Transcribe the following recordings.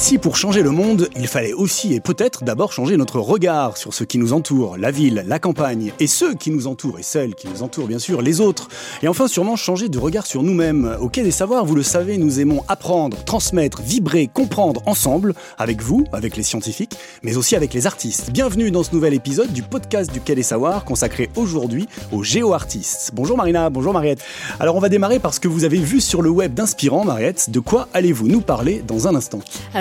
si pour changer le monde, il fallait aussi et peut-être d'abord changer notre regard sur ce qui nous entoure, la ville, la campagne, et ceux qui nous entourent, et celles qui nous entourent bien sûr, les autres. Et enfin sûrement changer de regard sur nous-mêmes. Au Quai des Savoirs, vous le savez, nous aimons apprendre, transmettre, vibrer, comprendre ensemble, avec vous, avec les scientifiques, mais aussi avec les artistes. Bienvenue dans ce nouvel épisode du podcast du Quai des Savoirs consacré aujourd'hui aux géoartistes. Bonjour Marina, bonjour Mariette. Alors on va démarrer par ce que vous avez vu sur le web d'inspirant, Mariette. De quoi allez-vous nous parler dans un instant?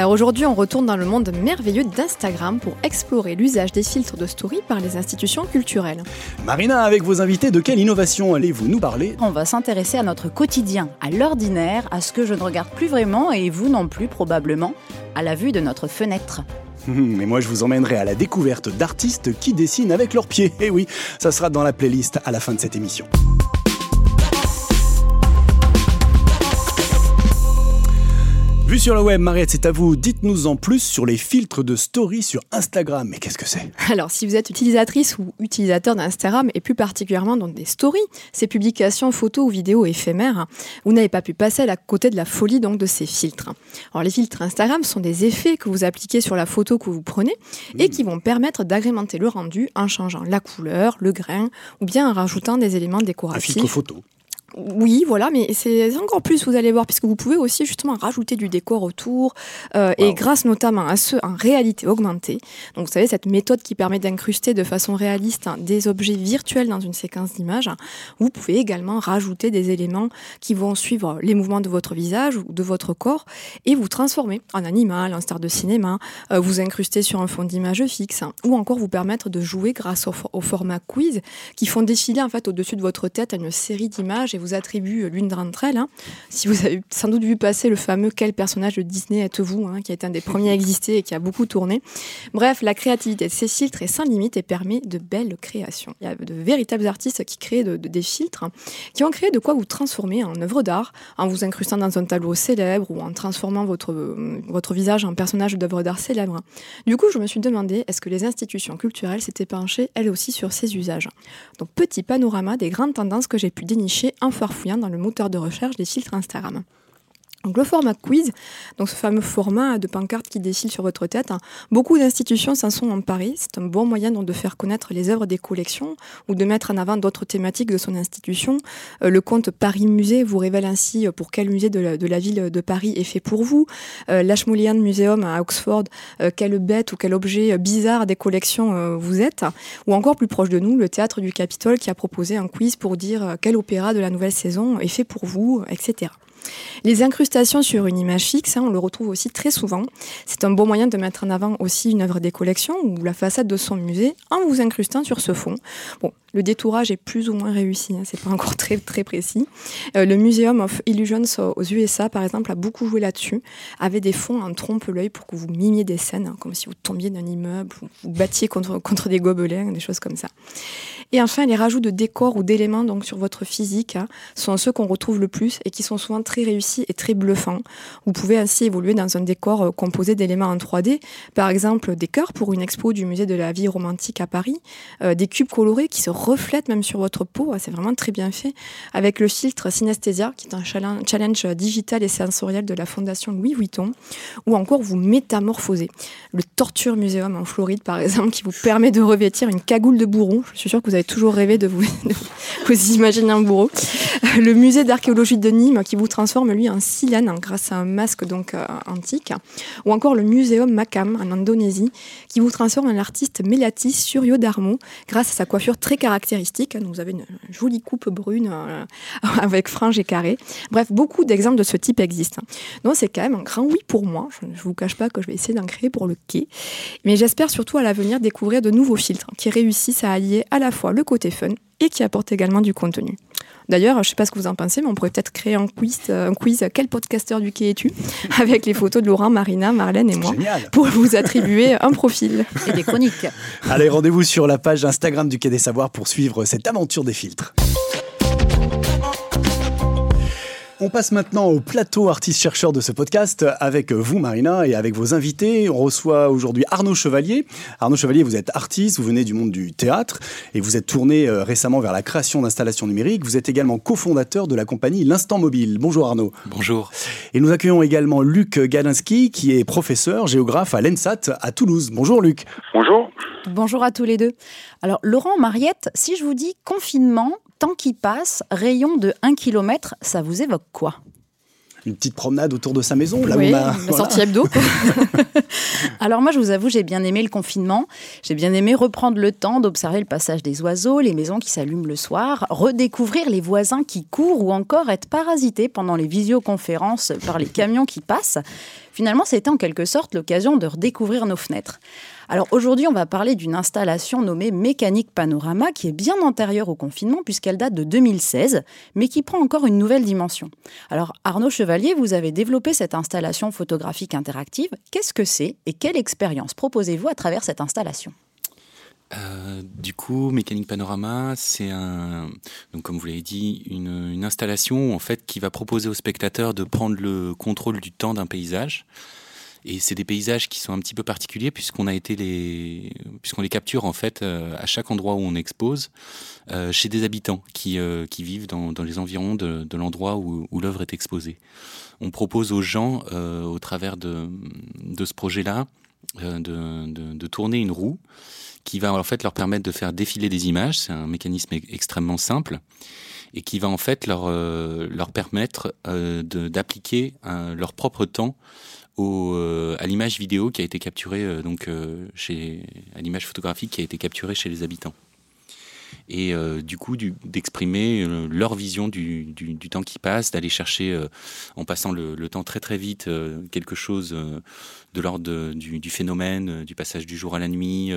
Aujourd'hui, on retourne dans le monde merveilleux d'Instagram pour explorer l'usage des filtres de story par les institutions culturelles. Marina, avec vos invités, de quelle innovation allez-vous nous parler? On va s'intéresser à notre quotidien, à l'ordinaire, à ce que je ne regarde plus vraiment et vous non plus probablement, à la vue de notre fenêtre. Mais moi, je vous emmènerai à la découverte d'artistes qui dessinent avec leurs pieds. Et eh oui, ça sera dans la playlist à la fin de cette émission. Vu sur le web, Mariette, c'est à vous. Dites-nous en plus sur les filtres de story sur Instagram. Mais qu'est-ce que c'est? Alors, si vous êtes utilisatrice ou utilisateur d'Instagram, et plus particulièrement dans des stories, ces publications photos ou vidéos éphémères, vous n'avez pas pu passer à côté de la folie donc de ces filtres. Alors, les filtres Instagram sont des effets que vous appliquez sur la photo que vous prenez et mmh. qui vont permettre d'agrémenter le rendu en changeant la couleur, le grain ou bien en rajoutant des éléments décoratifs. Un filtre photo. Oui, voilà, mais c'est encore plus, vous allez voir, puisque vous pouvez aussi justement rajouter du décor autour, euh, et grâce notamment à ce en réalité augmentée. Donc vous savez, cette méthode qui permet d'incruster de façon réaliste hein, des objets virtuels dans une séquence d'images, vous pouvez également rajouter des éléments qui vont suivre les mouvements de votre visage ou de votre corps, et vous transformer en animal, en star de cinéma, euh, vous incruster sur un fond d'image fixe, hein, ou encore vous permettre de jouer grâce au, au, format quiz, qui font défiler en fait au-dessus de votre tête une série d'images vous attribue l'une d'entre elles. Hein. Si vous avez sans doute vu passer le fameux Quel personnage de Disney êtes-vous hein, qui a été un des premiers à exister et qui a beaucoup tourné. Bref, la créativité de ces filtres est sans limite et permet de belles créations. Il y a de véritables artistes qui créent des filtres, hein, qui ont créé de quoi vous transformer en œuvre d'art, en vous incrustant dans un tableau célèbre ou en transformant votre, votre visage en personnage d'œuvre d'art célèbre. Du coup, je me suis demandé, est-ce que les institutions culturelles s'étaient penchées elles aussi sur ces usages? Donc, petit panorama des grandes tendances que j'ai pu dénicher en farfouillant dans le moteur de recherche des filtres Instagram. Donc le format quiz, donc ce fameux format de pancarte qui défile sur votre tête, hein, beaucoup d'institutions s'en sont emparées. C'est un bon moyen de faire connaître les œuvres des collections ou de mettre en avant d'autres thématiques de son institution. Euh, le compte Paris Musée vous révèle ainsi euh, pour quel musée de la, ville de Paris est fait pour vous. Euh, L'Ashmolean Museum à Oxford, euh, quelle bête ou quel objet bizarre des collections vous êtes. Ou encore plus proche de nous, le théâtre du Capitole qui a proposé un quiz pour dire quel opéra de la nouvelle saison est fait pour vous, etc. Les incrustations sur une image fixe, hein, on le retrouve aussi très souvent. C'est un bon moyen de mettre en avant aussi une œuvre des collections ou la façade de son musée en vous incrustant sur ce fond. Le détourage est plus ou moins réussi, hein, c'est pas encore très précis. Euh, le Museum of Illusions aux USA, par exemple, a beaucoup joué là-dessus, avait des fonds en trompe-l'œil pour que vous mimiez des scènes, hein, comme si vous tombiez d'un immeuble, ou vous battiez contre, contre des gobelins, des choses comme ça. Et enfin, les rajouts de décors ou d'éléments donc sur votre physique hein, sont ceux qu'on retrouve le plus et qui sont souvent très réussis et très bluffants. Vous pouvez ainsi évoluer dans un décor euh, composé d'éléments en 3D, par exemple des cœurs pour une expo du musée de la vie romantique à Paris, euh, des cubes colorés qui se reflètent même sur votre peau, c'est vraiment très bien fait, avec le filtre Synesthesia qui est un challenge digital et sensoriel de la fondation Louis Vuitton, ou encore vous métamorphoser. Le Torture Museum en Floride par exemple qui vous permet de revêtir une cagoule de bourreau. Je suis sûre que vous avez toujours rêvé de vous, vous imaginer un bourreau. Le musée d'archéologie de Nîmes qui vous transforme lui en silène grâce à un masque donc euh, antique, ou encore le muséum Makam en Indonésie qui vous transforme en l'artiste Melati Suryo Darmo grâce à sa coiffure très caractéristique. vous avez une jolie coupe brune euh, avec franges et carrés. Bref, beaucoup d'exemples de ce type existent. Donc c'est quand même un grand oui pour moi. Je ne vous cache pas que je vais essayer d'en créer pour le quai, mais j'espère surtout à l'avenir découvrir de nouveaux filtres qui réussissent à allier à la fois le côté fun et qui apportent également du contenu. D'ailleurs, je ne sais pas ce que vous en pensez, mais on pourrait peut-être créer un quiz, un quiz Quel podcasteur du quai es-tu Avec les photos de Laurent, Marina, Marlène et moi, pour vous attribuer un profil. Et des chroniques. Allez, rendez-vous sur la page Instagram du Quai des Savoirs pour suivre cette aventure des filtres. On passe maintenant au plateau artiste-chercheur de ce podcast avec vous, Marina, et avec vos invités. On reçoit aujourd'hui Arnaud Chevalier. Arnaud Chevalier, vous êtes artiste, vous venez du monde du théâtre et vous êtes tourné euh, récemment vers la création d'installations numériques. Vous êtes également cofondateur de la compagnie L'Instant Mobile. Bonjour Arnaud. Bonjour. Et nous accueillons également Luc Galinski, qui est professeur géographe à l'ENSAT à Toulouse. Bonjour Luc. Bonjour. Bonjour à tous les deux. Alors Laurent, Mariette, si je vous dis confinement, temps qui passe, rayon de 1 km, ça vous évoque quoi? Une petite promenade autour de sa maison, là oui, où sortie hebdo. Alors moi, je vous avoue, j'ai bien aimé le confinement. J'ai bien aimé reprendre le temps d'observer le passage des oiseaux, les maisons qui s'allument le soir, redécouvrir les voisins qui courent ou encore être parasités pendant les visioconférences par les camions qui passent. Finalement, c'était en quelque sorte l'occasion de redécouvrir nos fenêtres. Alors aujourd'hui, on va parler d'une installation nommée Mécanique Panorama qui est bien antérieure au confinement puisqu'elle date de 2016, mais qui prend encore une nouvelle dimension. Alors Arnaud Chevalier, vous avez développé cette installation photographique interactive. Qu'est-ce que c'est et quelle expérience proposez-vous à travers cette installation? Euh, du coup, Mécanique Panorama, c'est comme vous l'avez dit, une, installation en fait qui va proposer aux spectateurs de prendre le contrôle du temps d'un paysage. Et c'est des paysages qui sont un petit peu particuliers puisqu'on a été les, puisqu'on les capture en fait euh, à chaque endroit où on expose, euh, chez des habitants qui, euh, qui vivent dans, dans, les environs de, l'endroit où, l'œuvre est exposée. On propose aux gens, au travers de, de ce projet-là, de, de, tourner une roue qui va en fait leur permettre de faire défiler des images. C'est un mécanisme extrêmement simple et qui va en fait leur, leur permettre d'appliquer leur propre temps euh, à l'image vidéo qui a été capturée euh, donc euh, chez à l'image photographique qui a été capturée chez les habitants. Et du coup d'exprimer leur vision du, du, temps qui passe, d'aller chercher en passant le, le, temps très très vite quelque chose de l'ordre du, du, phénomène, du passage du jour à la nuit,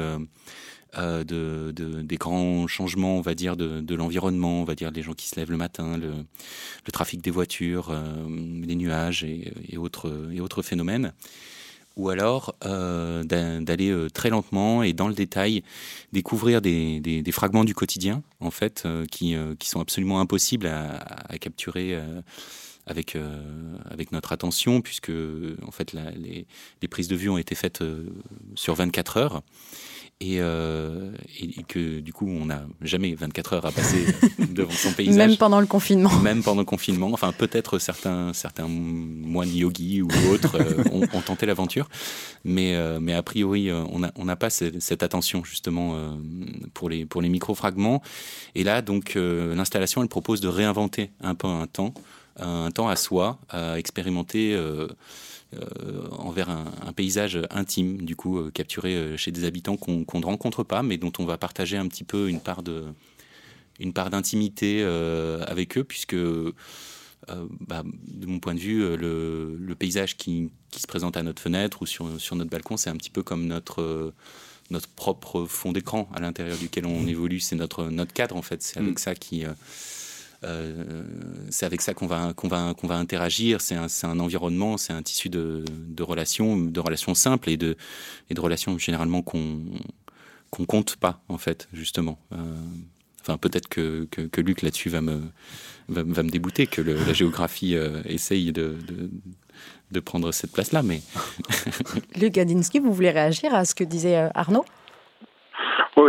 euh, de, de, des grands changements, on va dire, de, de l'environnement, on va dire les gens qui se lèvent le matin, le, le trafic des voitures, euh, les nuages et, et, autres, et autres phénomènes. Ou alors euh, d'aller euh, très lentement et dans le détail découvrir des, des, des fragments du quotidien en fait euh, qui, euh, qui sont absolument impossibles à, à capturer avec avec notre attention puisque en fait les, les, prises de vue ont été faites sur 24 heures euh, et, que du coup on n'a jamais 24 heures à passer devant son paysage. Même pendant le confinement. Même pendant le confinement. Enfin peut-être certains, certains moines yogis ou autres euh, ont, ont, tenté l'aventure, mais, euh, mais a priori on n'a on pas cette, attention justement pour les, pour les micro-fragments. Et là donc l'installation elle propose de réinventer un peu un temps, un temps à soi, à expérimenter envers un, un, paysage intime, du coup, euh, capturé euh, chez des habitants qu'on ne rencontre pas, mais dont on va partager un petit peu une part de une part d'intimité avec eux, puisque bah, de mon point de vue, le, le paysage qui, qui, se présente à notre fenêtre ou sur, sur notre balcon, c'est un petit peu comme notre, notre propre fond d'écran à l'intérieur duquel on évolue. C'est notre, notre cadre, en fait. C'est avec mm. ça qui, euh, c'est avec ça qu'on va, qu'on va, qu'on va interagir. C'est un, un, environnement, c'est un tissu de, de, relations, de relations simples et de, et de relations généralement qu'on qu'on compte pas, en fait, justement. Euh, enfin, peut-être que, que, Luc là-dessus va me, va, me débouter, que la géographie euh, essaye de, de, prendre cette place-là. Mais... Luc Gadinsky, vous voulez réagir à ce que disait euh, Arnaud?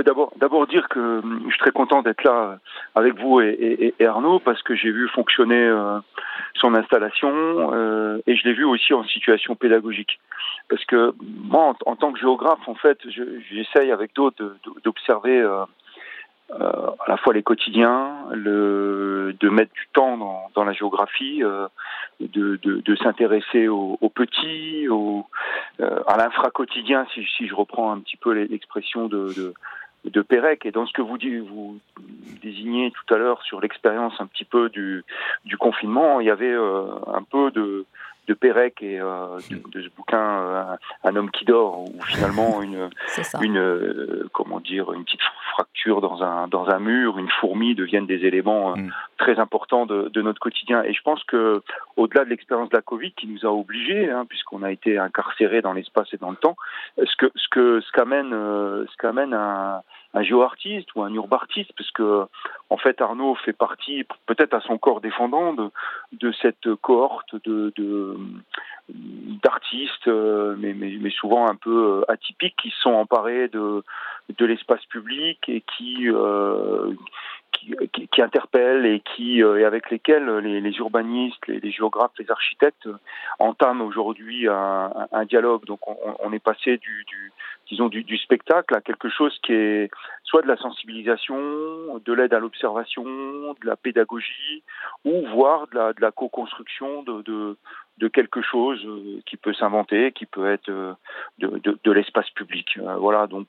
D'abord, d'abord dire que hum, je suis très content d'être là euh, avec vous et, Arnaud parce que j'ai vu fonctionner euh, son installation euh, et je l'ai vu aussi en situation pédagogique. Parce que moi, en, tant que géographe, en fait, j'essaye avec d'autres d'observer à la fois les quotidiens, de mettre du temps dans, la géographie, de, s'intéresser aux, aux, petits, à l'infra-quotidien, si, si, je reprends un petit peu l'expression de, de Pérec. Et dans ce que vous, vous désignez tout à l'heure sur l'expérience un petit peu du, du confinement, il y avait euh, un peu de de Pérec et euh, de, de, ce bouquin euh, un, homme qui dort où finalement une une euh, comment dire une petite fracture dans un dans un mur une fourmi deviennent des éléments euh, mm. très importants de, de, notre quotidien. Et je pense que au-delà de l'expérience de la Covid qui nous a obligés hein, puisqu'on a été incarcérés dans l'espace et dans le temps ce que ce que ce qu'amène ce qu'amène un un géoartiste ou un urbartiste, parce que en fait Arnaud fait partie, peut-être à son corps défendant, de, cette cohorte de, d'artistes, euh, mais, mais, mais, souvent un peu euh, atypiques, qui sont emparés de, de l'espace public et qui, euh, qui, qui, interpellent et qui et avec lesquels les, les urbanistes, les, les, géographes, les architectes entament aujourd'hui un, un, dialogue. Donc on, on est passé du, du disons du, du, spectacle à quelque chose qui est soit de la sensibilisation, de l'aide à l'observation, de la pédagogie, ou voire de la, de la co-construction de, de, de quelque chose euh, qui peut s'inventer, qui peut être euh, de, de, l'espace public. Euh, voilà, donc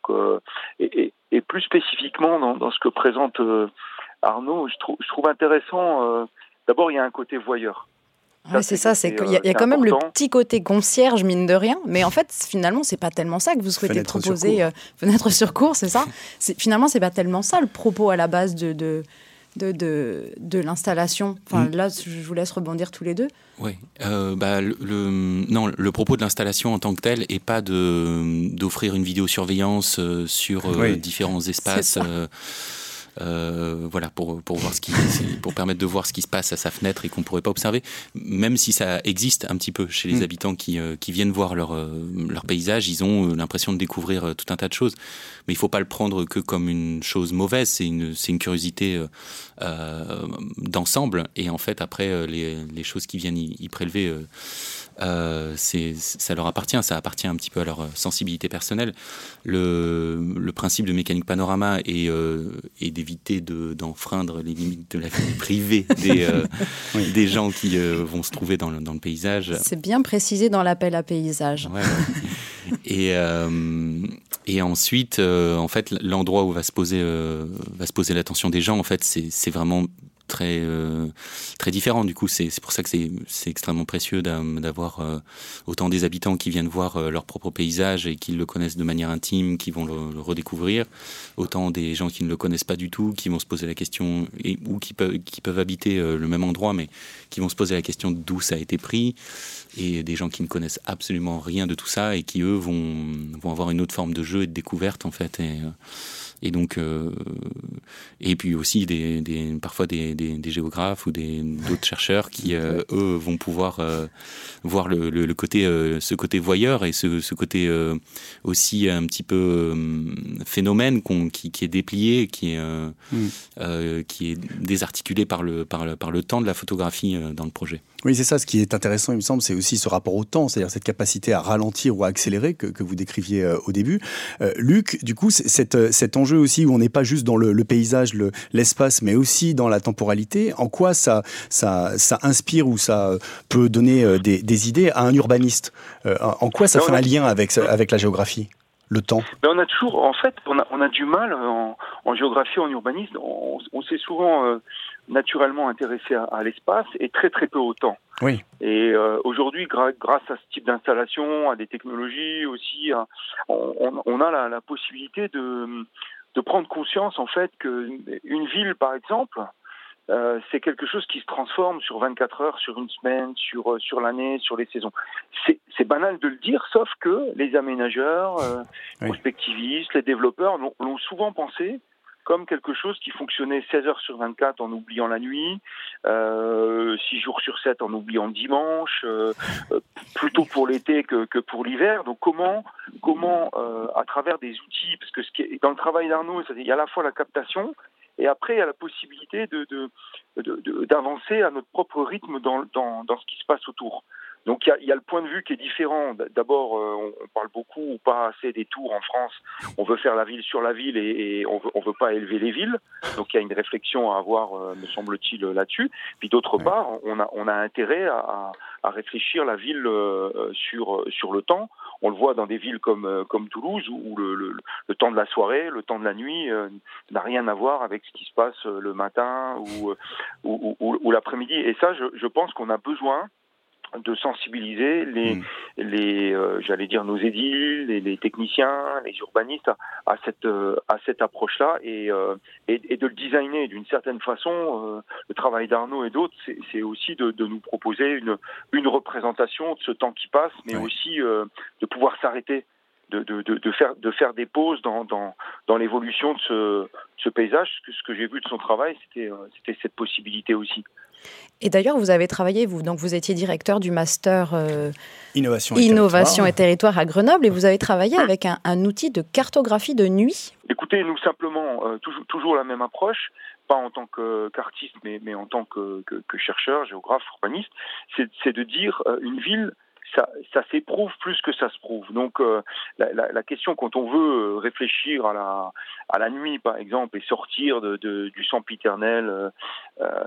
et, et, plus spécifiquement dans, dans, ce que présente Arnaud, je trouve, je trouve intéressant. D'abord, il y a un côté voyeur. Ouais, c'est ça, c'est qu'il y a, y a quand même le petit côté concierge, mine de rien, mais en fait, finalement, c'est pas tellement ça que vous souhaitez fenêtre proposer. Sur fenêtre sur cours, c'est ça? Finalement, c'est pas tellement ça le propos à la base de, de, de, de, de l'installation. Enfin, mm. là, je vous laisse rebondir tous les deux. Oui, euh, bah, le, le, non, le propos de l'installation en tant que tel est pas de d'offrir une vidéosurveillance euh, sur euh, oui. différents espaces. Euh, voilà, pour, pour, voir ce qui, pour permettre de voir ce qui se passe à sa fenêtre et qu'on pourrait pas observer, même si ça existe un petit peu chez les mmh. habitants qui, euh, qui viennent voir leur, euh, leur paysage, ils ont l'impression de découvrir tout un tas de choses. Mais il faut pas le prendre que comme une chose mauvaise, c'est une, c'est une curiosité euh, d'ensemble. Et en fait, après, les, les choses qui viennent y, y prélever euh, ça leur appartient, ça appartient un petit peu à leur sensibilité personnelle. Le, le principe de mécanique panorama est, euh, est d'éviter d'enfreindre les limites de la vie privée des, euh, oui. des gens qui euh, vont se trouver dans le, dans le paysage. C'est bien précisé dans l'appel à paysage. Ouais, ouais. et, euh, et ensuite, en fait, l'endroit où va se poser, va se poser l'attention des gens, en fait, c'est vraiment très euh, très différent. Du coup, c'est pour ça que c'est extrêmement précieux d'avoir euh, autant des habitants qui viennent voir euh, leur propre paysage et qui le connaissent de manière intime, qui vont le, redécouvrir, autant des gens qui ne le connaissent pas du tout, qui vont se poser la question et ou qui peuvent qui peuvent habiter euh, le même endroit, mais qui vont se poser la question d'où ça a été pris, et des gens qui ne connaissent absolument rien de tout ça et qui eux vont vont avoir une autre forme de jeu et de découverte en fait. Et donc euh, et puis aussi des, des parfois des, des, des, géographes ou des d'autres chercheurs qui euh, eux vont pouvoir euh, voir le, le, le côté ce côté voyeur et ce, ce côté aussi un petit peu phénomène qu qui, qui est déplié qui est mm. qui est désarticulé par le par le par le temps de la photographie dans le projet. Oui, c'est ça. Ce qui est intéressant, il me semble, c'est aussi ce rapport au temps, c'est-à-dire cette capacité à ralentir ou à accélérer que, que vous décriviez euh, au début. Euh, Luc, du coup, cette, cet enjeu aussi où on n'est pas juste dans le, le paysage, l'espace, le, mais aussi dans la temporalité, en quoi ça, ça, ça inspire ou ça peut donner euh, des, des idées à un urbaniste? Euh, En quoi ça fait un lien avec, avec la géographie? Le temps Mais on a toujours, en fait, on a, on a du mal en, en géographie, en urbanisme. On, on sait souvent euh, naturellement intéressé à, à l'espace et très très peu au temps. Oui. Et euh, aujourd'hui, gra grâce à ce type d'installation, à des technologies aussi, à, on, on, a la, la possibilité de, de prendre conscience en fait qu'une ville, par exemple, euh, c'est quelque chose qui se transforme sur 24 heures, sur une semaine, sur sur l'année, sur les saisons. C'est banal de le dire, sauf que les aménageurs, euh, oui. prospectivistes, les développeurs l'ont souvent pensé comme quelque chose qui fonctionnait 16 heures sur 24 en oubliant la nuit, euh, 6 jours sur 7 en oubliant dimanche, euh, plutôt pour l'été que, que, pour l'hiver. Donc comment, comment euh, à travers des outils, parce que ce qui est, dans le travail d'Arnaud, il y a à la fois la captation et après il y a la possibilité d'avancer à notre propre rythme dans, dans, dans ce qui se passe autour. Donc il y a, y a, le point de vue qui est différent. D'abord, euh, on, parle beaucoup ou pas assez des tours en France. On veut faire la ville sur la ville et, et on veut, on veut pas élever les villes. Donc il y a une réflexion à avoir, euh, me semble-t-il, là-dessus. Puis d'autre part, on a, on a intérêt à, à réfléchir la ville euh, sur sur le temps. On le voit dans des villes comme euh, comme Toulouse où le, le, temps de la soirée, le temps de la nuit euh, n'a rien à voir avec ce qui se passe le matin ou ou, ou, ou l'après-midi. Et ça, je, je pense qu'on a besoin de sensibiliser les, mmh. les euh, j'allais dire nos édiles, les, les, techniciens, les urbanistes à, cette euh, à cette approche-là et, euh, et, et de le designer d'une certaine façon. Le travail d'Arnaud et d'autres, c'est aussi de, de, nous proposer une une représentation de ce temps qui passe, mais oui. aussi de pouvoir s'arrêter de, de, de, faire, de faire des pauses dans, dans, dans l'évolution de ce, ce paysage. Ce que, ce que j'ai vu de son travail, c'était c'était cette possibilité aussi. Et d'ailleurs, vous avez travaillé, vous, donc vous étiez directeur du master Innovation, et, Innovation territoire. et, territoire. à Grenoble, et vous avez travaillé avec un, un outil de cartographie de nuit. Écoutez, nous simplement, toujours, toujours la même approche pas en tant qu'artiste, mais, mais en tant que, que, que chercheur, géographe, urbaniste, c'est de dire euh, une ville, ça, s'éprouve plus que ça se prouve. Donc euh, la, question quand on veut réfléchir à la, à la nuit, par exemple, et sortir de, du sempiternel, euh,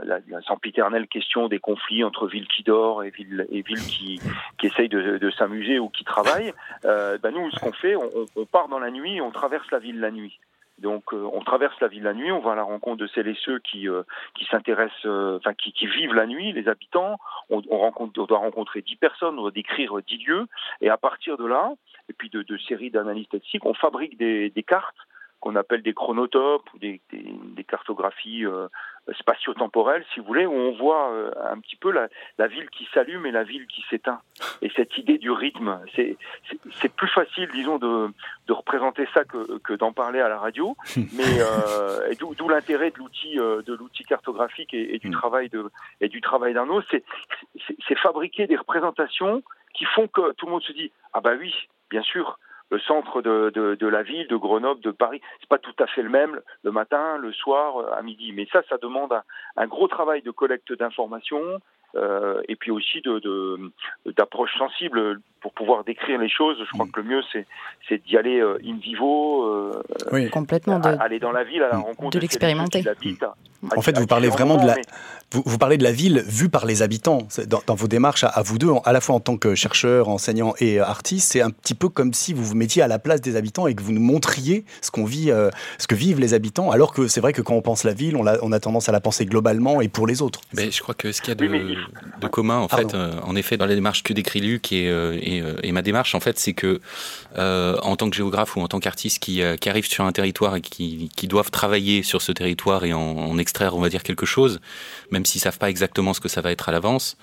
la, la sempiternelle question des conflits entre villes qui dorment et villes, et villes qui, qui essayent de, s'amuser ou qui travaillent, euh, ben nous, ce qu'on fait, on, on part dans la nuit, on traverse la ville la nuit. Donc euh, on traverse la ville la nuit, on va à la rencontre de celles et ceux qui euh, qui s'intéressent, euh, enfin qui, qui, vivent la nuit, les habitants. On, on, rencontre, on doit rencontrer dix personnes, on doit décrire dix lieux, et à partir de là, et puis de, de séries d'analyses statistiques, on fabrique des, des cartes qu'on appelle des chronotopes ou des, des, des cartographies euh, spatio-temporelles, si vous voulez, où on voit euh, un petit peu la, la ville qui s'allume et la ville qui s'éteint. Et cette idée du rythme, c'est plus facile, disons, de, de représenter ça que, que d'en parler à la radio, mais euh, d'où l'intérêt de l'outil de l'outil cartographique et, et, du travail de et du travail d'Arnaud, c'est fabriquer des représentations qui font que tout le monde se dit ah bah oui, bien sûr le centre de, de, de, la ville, de Grenoble, de Paris, c'est pas tout à fait le même le matin, le soir, à midi. Mais ça, ça demande un, gros travail de collecte d'informations, euh, et puis aussi de d'approche sensible pour pouvoir décrire les choses. Je crois mm. que le mieux c'est d'y aller euh, in vivo, euh, oui. complètement, de, aller dans la ville à la mm. rencontre de l'expérimenter. En fait, vous parlez vraiment de la vous, vous, parlez de la ville vue par les habitants dans, dans vos démarches à, à, vous deux, à la fois en tant que chercheur, enseignant et artiste. C'est un petit peu comme si vous vous mettiez à la place des habitants et que vous nous montriez ce qu'on vit, euh, ce que vivent les habitants. Alors que c'est vrai que quand on pense la ville, on a, on a tendance à la penser globalement et pour les autres. Mais je crois que ce qu'il y a de, oui, de commun, en Pardon. fait, euh, en effet, dans la démarche que décrit Luc et, euh, et, et, ma démarche, en fait, c'est que euh, en tant que géographe ou en tant qu'artiste qui, qui arrive sur un territoire et qui, qui doivent travailler sur ce territoire et en, en, extraire, on va dire, quelque chose, même s'ils savent pas exactement ce que ça va être à l'avance.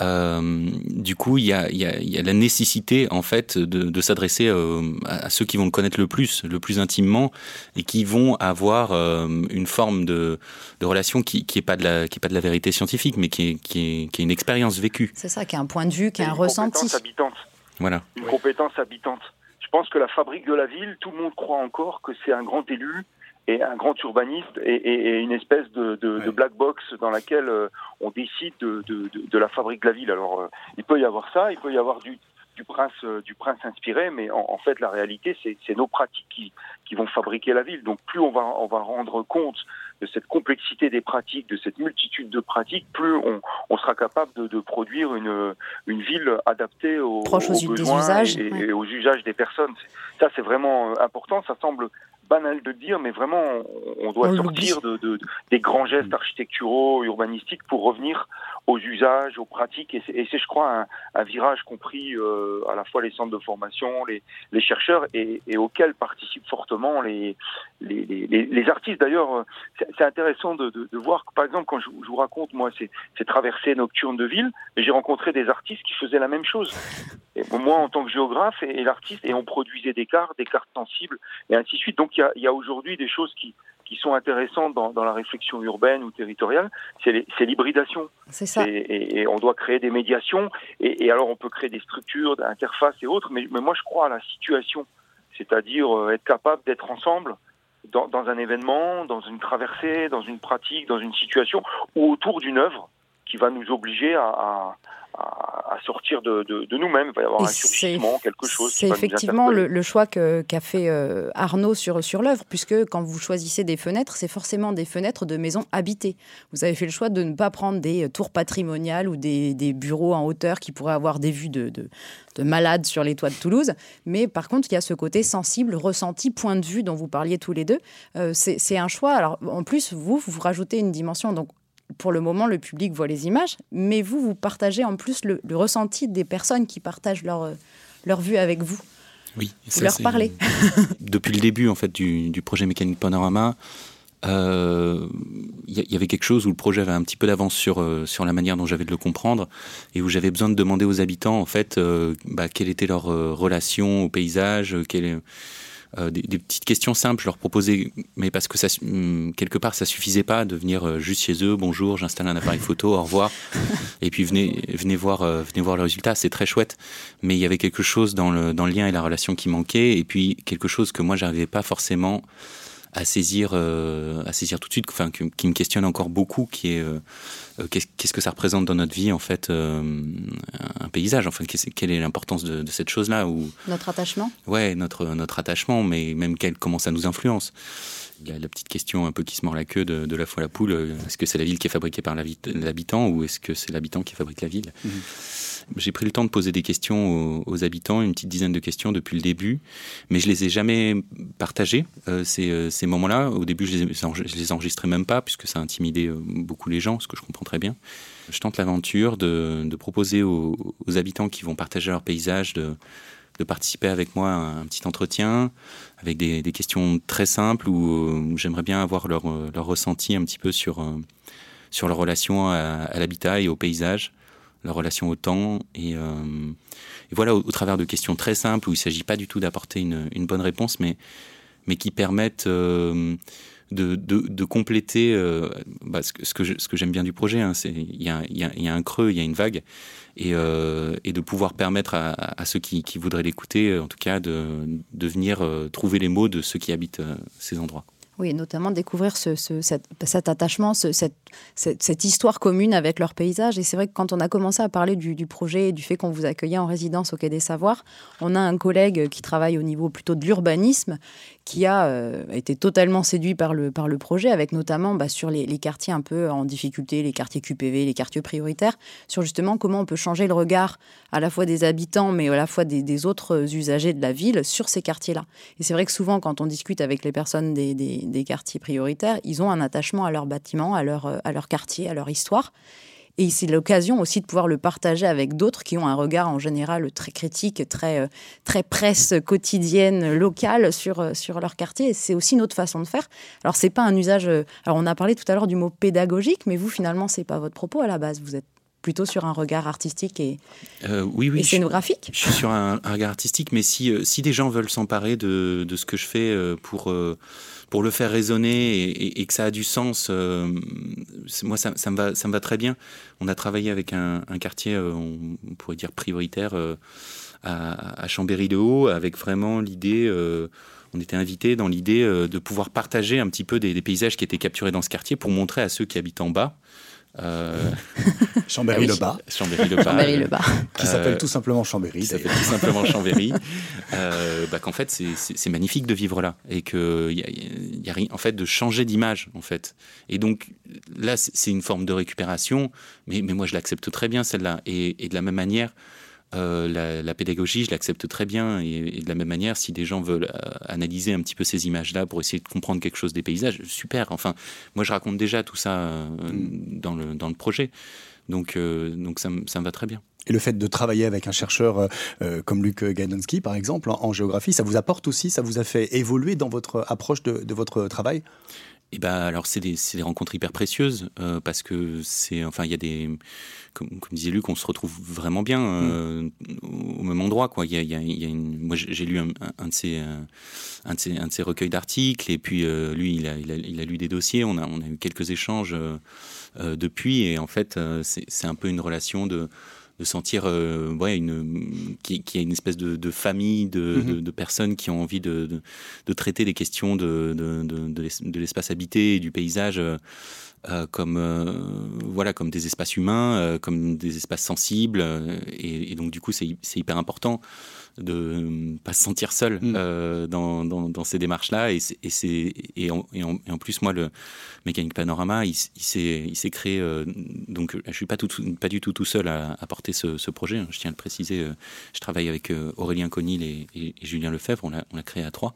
Euh, du coup, il y a, y, a, y a, la nécessité en fait de, de s'adresser euh, à ceux qui vont le connaître le plus, le plus intimement, et qui vont avoir euh, une forme de, de relation qui, qui est pas de la qui est pas de la vérité scientifique, mais qui est, qui est, qui est une expérience vécue. C'est ça, qui est un point de vue, qui est un ressenti. Habitante. Voilà. Une compétence habitante. Je pense que la fabrique de la ville, tout le monde croit encore que c'est un grand élu et un grand urbaniste et, et, et une espèce de, de, ouais. de, black box dans laquelle euh, on décide de, de, la fabrique de la ville. Alors, euh, il peut y avoir ça, il peut y avoir du, du prince, euh, du prince inspiré, mais en, en fait, la réalité, c'est nos pratiques qui, qui vont fabriquer la ville. Donc, plus on va, on va rendre compte de cette complexité des pratiques, de cette multitude de pratiques, plus on, on sera capable de, de, produire une, une ville adaptée aux, Proche aux, aux besoins usages, et, ouais. et, aux usages des personnes. Ça, c'est vraiment important. Ça semble banal de dire, mais vraiment, on doit sortir de, de, des grands gestes architecturaux, urbanistiques pour revenir aux usages, aux pratiques. Et c'est, je crois, un, virage compris euh, à la fois les centres de formation, les, chercheurs, et, et, auquel participent fortement les, les, les, les artistes. D'ailleurs, c'est, intéressant de, de, voir que, par exemple, quand je, vous raconte, moi, ces, ces traversées nocturnes de ville, j'ai rencontré des artistes qui faisaient la même chose. Moi, en tant que géographe et, et l'artiste, et on produisait des cartes, des cartes sensibles, et ainsi de suite. Donc, il y a, y a aujourd'hui des choses qui, qui sont intéressantes dans, dans, la réflexion urbaine ou territoriale, c'est l'hybridation. C'est ça. Et, et, et, on doit créer des médiations, et, et alors on peut créer des structures, d'interfaces et autres, mais, mais, moi je crois à la situation, c'est-à-dire euh, être capable d'être ensemble dans, dans, un événement, dans une traversée, dans une pratique, dans une situation, ou autour d'une œuvre qui va nous obliger à, à à, sortir de, de, de nous-mêmes. Il va y avoir Et un surgissement, quelque chose. C'est effectivement le, le, choix qu'a qu fait euh, Arnaud sur, sur l'œuvre, puisque quand vous choisissez des fenêtres, c'est forcément des fenêtres de maisons habitées. Vous avez fait le choix de ne pas prendre des tours patrimoniales ou des, des bureaux en hauteur qui pourraient avoir des vues de, de, de malades sur les toits de Toulouse. Mais par contre, il y a ce côté sensible, ressenti, point de vue dont vous parliez tous les deux. Euh, c'est un choix. Alors, en plus, vous, vous rajoutez une dimension. Donc, pour le moment, le public voit les images, mais vous, vous partagez en plus le, le ressenti des personnes qui partagent leur, leur vue avec vous. Oui, vous leur parlez. depuis le début en fait du, du projet Mécanique Panorama, euh, il y, avait quelque chose où le projet avait un petit peu d'avance sur, euh, sur la manière dont j'avais de le comprendre et où j'avais besoin de demander aux habitants en fait euh, bah, quelle était leur relation au paysage, quelle, des, des, petites questions simples, je leur proposais, mais parce que ça, hum, quelque part ça suffisait pas de venir juste chez eux, bonjour, j'installe un appareil photo, au revoir, et puis venez, venez voir, venez voir le résultat, c'est très chouette. Mais il y avait quelque chose dans le, dans le lien et la relation qui manquait, et puis quelque chose que moi j'arrivais pas forcément à saisir, euh, à saisir tout de suite, enfin, qui, me questionne encore beaucoup, qui est euh, euh, qu'est-ce que ça représente dans notre vie, en fait, un paysage, enfin, quelle est l'importance de, cette chose-là ou Notre attachement Ouais, notre, notre attachement, mais même quel, comment ça nous influence. Il y a la petite question un peu qui se mord la queue de, la fois la poule. Est-ce que c'est la ville qui est fabriquée par l'habitant ou est-ce que c'est l'habitant qui fabrique la ville mmh. J'ai pris le temps de poser des questions aux, habitants, une petite dizaine de questions depuis le début, mais je les ai jamais partagées, euh, euh, ces, moments-là. Au début, je les, je les enregistrais même pas, puisque ça intimidait euh, beaucoup les gens, ce que je comprends très bien. Je tente l'aventure de, proposer aux, habitants qui vont partager leur paysage de, participer avec moi à un petit entretien avec des, questions très simples où, j'aimerais bien avoir leur, ressenti un petit peu sur, sur leur relation à l'habitat et au paysage leur relation au temps. Et, euh, voilà, au, travers de questions très simples où il ne s'agit pas du tout d'apporter une, bonne réponse, mais, mais qui permettent euh, de, de, compléter euh, bah, ce que, j'aime bien du projet. Hein, il y, a un creux, il y a une vague, et, et de pouvoir permettre à, ceux qui, voudraient l'écouter, en tout cas, de, de venir trouver les mots de ceux qui habitent ces endroits. Oui, notamment découvrir ce, cet, attachement, cette, cette, histoire commune avec leur paysage. Et c'est vrai que quand on a commencé à parler du, projet et du fait qu'on vous accueillait en résidence au Quai des Savoirs, on a un collègue qui travaille au niveau plutôt de l'urbanisme qui a euh, été totalement séduit par le, par le projet, avec notamment bah, sur les, quartiers un peu en difficulté, les quartiers QPV, les quartiers prioritaires, sur justement comment on peut changer le regard à la fois des habitants, mais à la fois des, autres usagers de la ville sur ces quartiers-là. Et c'est vrai que souvent, quand on discute avec les personnes des, quartiers prioritaires, ils ont un attachement à leur bâtiment, à leur, à leur quartier, à leur histoire. Et c'est l'occasion aussi de pouvoir le partager avec d'autres qui ont un regard en général très critique, très, euh, très presse quotidienne, locale sur, euh, sur leur quartier. C'est aussi une autre façon de faire. Alors, c'est pas un usage. Euh, alors, on a parlé tout à l'heure du mot pédagogique, mais vous, finalement, c'est pas votre propos à la base. Vous êtes plutôt sur un regard artistique et, oui, oui, scénographique? je, suis sur un, regard artistique, mais si, si des gens veulent s'emparer de, de, ce que je fais pour pour le faire résonner et, que ça a du sens, euh, moi, ça, me va, ça me va très bien. On a travaillé avec un, quartier, euh, on, pourrait dire prioritaire, euh, à, Chambéry-le-Haut, avec vraiment l'idée on était invité dans l'idée de pouvoir partager un petit peu des, paysages qui étaient capturés dans ce quartier pour montrer à ceux qui habitent en bas euh... Chambéry-le-Bas. Ah Chambéry-le-Bas. qui s'appelle tout simplement Chambéry. Qui s'appelle tout simplement Chambéry. euh, bah, qu'en fait, c'est magnifique de vivre là. Et qu'il y, y a, rien, en fait, de changer d'image, en fait. Et donc, là, c'est une forme de récupération, mais, mais moi, je l'accepte très bien, celle-là. Et, et, de la même manière, euh, la, pédagogie, je l'accepte très bien. Et, de la même manière, si des gens veulent euh, analyser un petit peu ces images-là pour essayer de comprendre quelque chose des paysages, super. Enfin, moi, je raconte déjà tout ça euh, mm. dans, le, dans le projet. Donc, donc ça, ça me va très bien. Et le fait de travailler avec un chercheur comme Luc Gaidonski, par exemple, en, géographie, ça vous apporte aussi, ça vous a fait évoluer dans votre approche de, de votre travail? Eh ben alors c'est des, des, rencontres hyper précieuses parce que c'est enfin il y a des comme, disait Luc, on se retrouve vraiment bien euh, au même endroit. Quoi. Il y a, une... Moi, j'ai lu un, de ces, euh, un, de un de ces recueils d'articles, et puis euh, lui, il a, il, a, il a, lu des dossiers. On a, on a eu quelques échanges depuis, et en fait, c'est un peu une relation de de sentir ouais, une, qui, qui a une espèce de, de famille de, mm-hmm. de, personnes qui ont envie de, de, traiter les questions de, de, l'espace habité et du paysage euh, comme euh, voilà comme des espaces humains, euh, comme des espaces sensibles, et, et, donc du coup c'est hyper important de ne pas se sentir seul mm. euh, dans, dans, ces démarches-là. Et, et, et, en, et, en, plus, moi, le Mécanique Panorama, il, il s'est créé. Euh, donc, je ne suis pas, tout, pas du tout tout seul à, porter ce, projet. Hein. Je tiens à le préciser. Euh, je travaille avec Aurélien Conil et, Julien Lefebvre. On l'a créé à trois.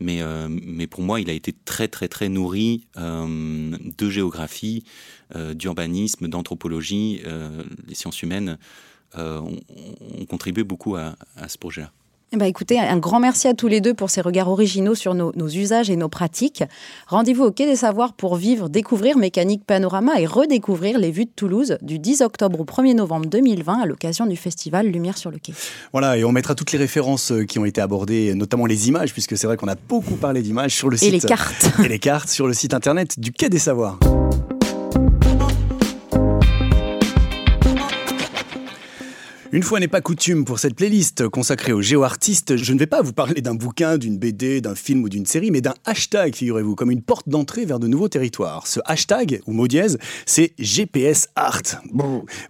Mais, mais pour moi, il a été très, très, très nourri de géographie, d'urbanisme, d'anthropologie, les sciences humaines. Euh, ont, contribué beaucoup à, ce projet-là. Eh ben, écoutez, un grand merci à tous les deux pour ces regards originaux sur nos, usages et nos pratiques. Rendez-vous au Quai des Savoirs pour vivre, découvrir Mécanique Panorama et redécouvrir les vues de Toulouse du 10 octobre au 1er novembre 2020 à l'occasion du festival Lumière sur le Quai. Voilà, et on mettra toutes les références euh, qui ont été abordées, notamment les images, puisque c'est vrai qu'on a beaucoup parlé d'images sur le site. Et les cartes. Et les cartes sur le site internet du Quai des Savoirs. Une fois n'est pas coutume pour cette playlist consacrée aux géoartistes, je ne vais pas vous parler d'un bouquin, d'une BD, d'un film ou d'une série, mais d'un hashtag, figurez-vous, comme une porte d'entrée vers de nouveaux territoires. Ce hashtag, ou mot dièse, c'est GPS Art.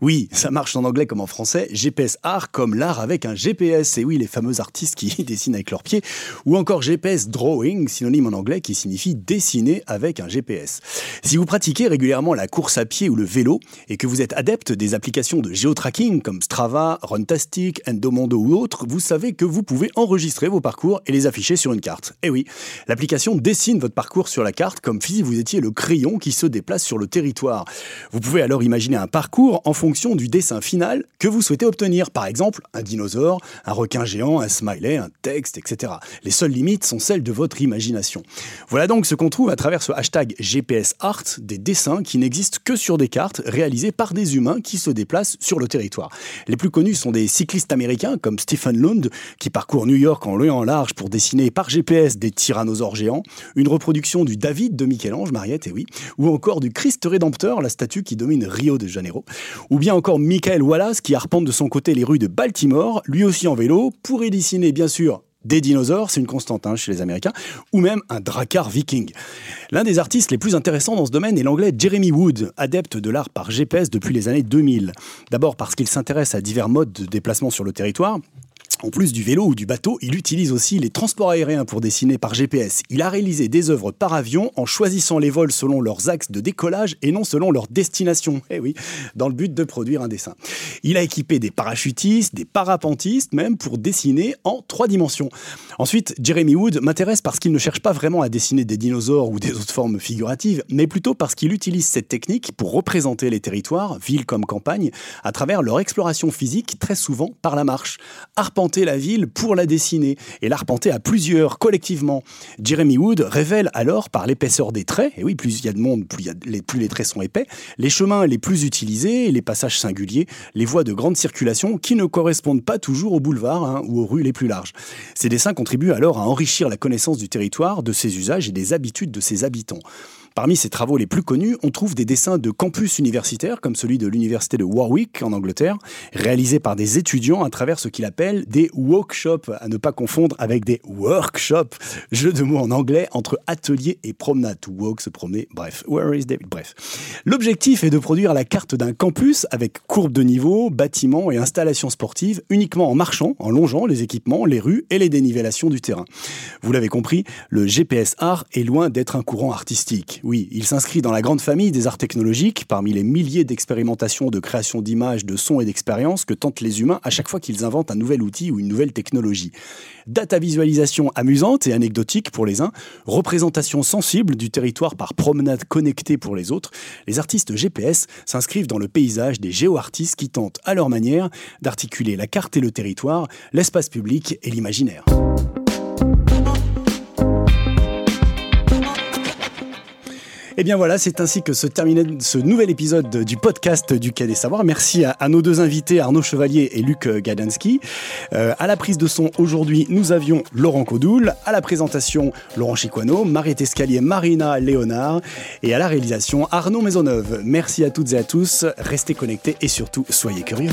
Oui, ça marche en anglais comme en français, GPS Art comme l'art avec un GPS, et oui, les fameux artistes qui dessinent avec leurs pieds, ou encore GPS Drawing, synonyme en anglais qui signifie dessiner avec un GPS. Si vous pratiquez régulièrement la course à pied ou le vélo, et que vous êtes adepte des applications de géotracking comme Strava, Runtastic, Endomondo ou autres, vous savez que vous pouvez enregistrer vos parcours et les afficher sur une carte. Eh oui, l'application dessine votre parcours sur la carte comme si vous étiez le crayon qui se déplace sur le territoire. Vous pouvez alors imaginer un parcours en fonction du dessin final que vous souhaitez obtenir. Par exemple, un dinosaure, un requin géant, un smiley, un texte, etc. Les seules limites sont celles de votre imagination. Voilà donc ce qu'on trouve à travers ce hashtag GPS Art, des dessins qui n'existent que sur des cartes réalisées par des humains qui se déplacent sur le territoire. Les plus connus sont des cyclistes américains comme Stephen Lund, qui parcourt New York en long en large pour dessiner par GPS des tyrannosaures géants, une reproduction du David de Michel-Ange, Mariette, et oui, ou encore du Christ Rédempteur, la statue qui domine Rio de Janeiro, ou bien encore Michael Wallace qui arpente de son côté les rues de Baltimore, lui aussi en vélo, pour y dessiner bien sûr des dinosaures, c'est une constante hein, chez les Américains, ou même un dracar viking. L'un des artistes les plus intéressants dans ce domaine est l'anglais Jeremy Wood, adepte de l'art par GPS depuis les années 2000. D'abord parce qu'il s'intéresse à divers modes de déplacement sur le territoire, en plus du vélo ou du bateau, il utilise aussi les transports aériens pour dessiner par GPS. Il a réalisé des œuvres par avion en choisissant les vols selon leurs axes de décollage et non selon leur destination. Eh oui, dans le but de produire un dessin. Il a équipé des parachutistes, des parapentistes même pour dessiner en trois dimensions. Ensuite, Jeremy Wood m'intéresse parce qu'il ne cherche pas vraiment à dessiner des dinosaures ou des autres formes figuratives, mais plutôt parce qu'il utilise cette technique pour représenter les territoires, villes comme campagnes, à travers leur exploration physique, très souvent par la marche la ville pour la dessiner et l'arpenter à plusieurs, collectivement. Jeremy Wood révèle alors par l'épaisseur des traits, et oui, plus il y a de monde, plus, les, traits sont épais, les chemins les plus utilisés, les passages singuliers, les voies de grande circulation qui ne correspondent pas toujours aux boulevards hein, ou aux rues les plus larges. Ces dessins contribuent alors à enrichir la connaissance du territoire, de ses usages et des habitudes de ses habitants. Parmi ses travaux les plus connus, on trouve des dessins de campus universitaires, comme celui de l'université de Warwick en Angleterre, réalisés par des étudiants à travers ce qu'il appelle des workshops, à ne pas confondre avec des workshops, jeu de mots en anglais entre atelier et promenade, walk, se promener, bref, where is David, bref. L'objectif est de produire la carte d'un campus avec courbe de niveau, bâtiments et installations sportives uniquement en marchant, en longeant les équipements, les rues et les dénivellations du terrain. Vous l'avez compris, le GPS art est loin d'être un courant artistique. Oui, il s'inscrit dans la grande famille des arts technologiques, parmi les milliers d'expérimentations de création d'images, de sons et d'expériences que tentent les humains à chaque fois qu'ils inventent un nouvel outil ou une nouvelle technologie. Data visualisation amusante et anecdotique pour les uns, représentation sensible du territoire par promenade connectée pour les autres, les artistes GPS s'inscrivent dans le paysage des géoartistes qui tentent à leur manière d'articuler la carte et le territoire, l'espace public et l'imaginaire. Et eh bien voilà, c'est ainsi que se terminait ce nouvel épisode du podcast du Quai des Savoirs. Merci à, nos deux invités, Arnaud Chevalier et Luc Gadansky. Euh, à la prise de son aujourd'hui, nous avions Laurent Codoul, à la présentation Laurent Chiquano, Mariette Escalier, Marina Léonard et à la réalisation Arnaud Maisonneuve. Merci à toutes et à tous, restez connectés et surtout soyez curieux.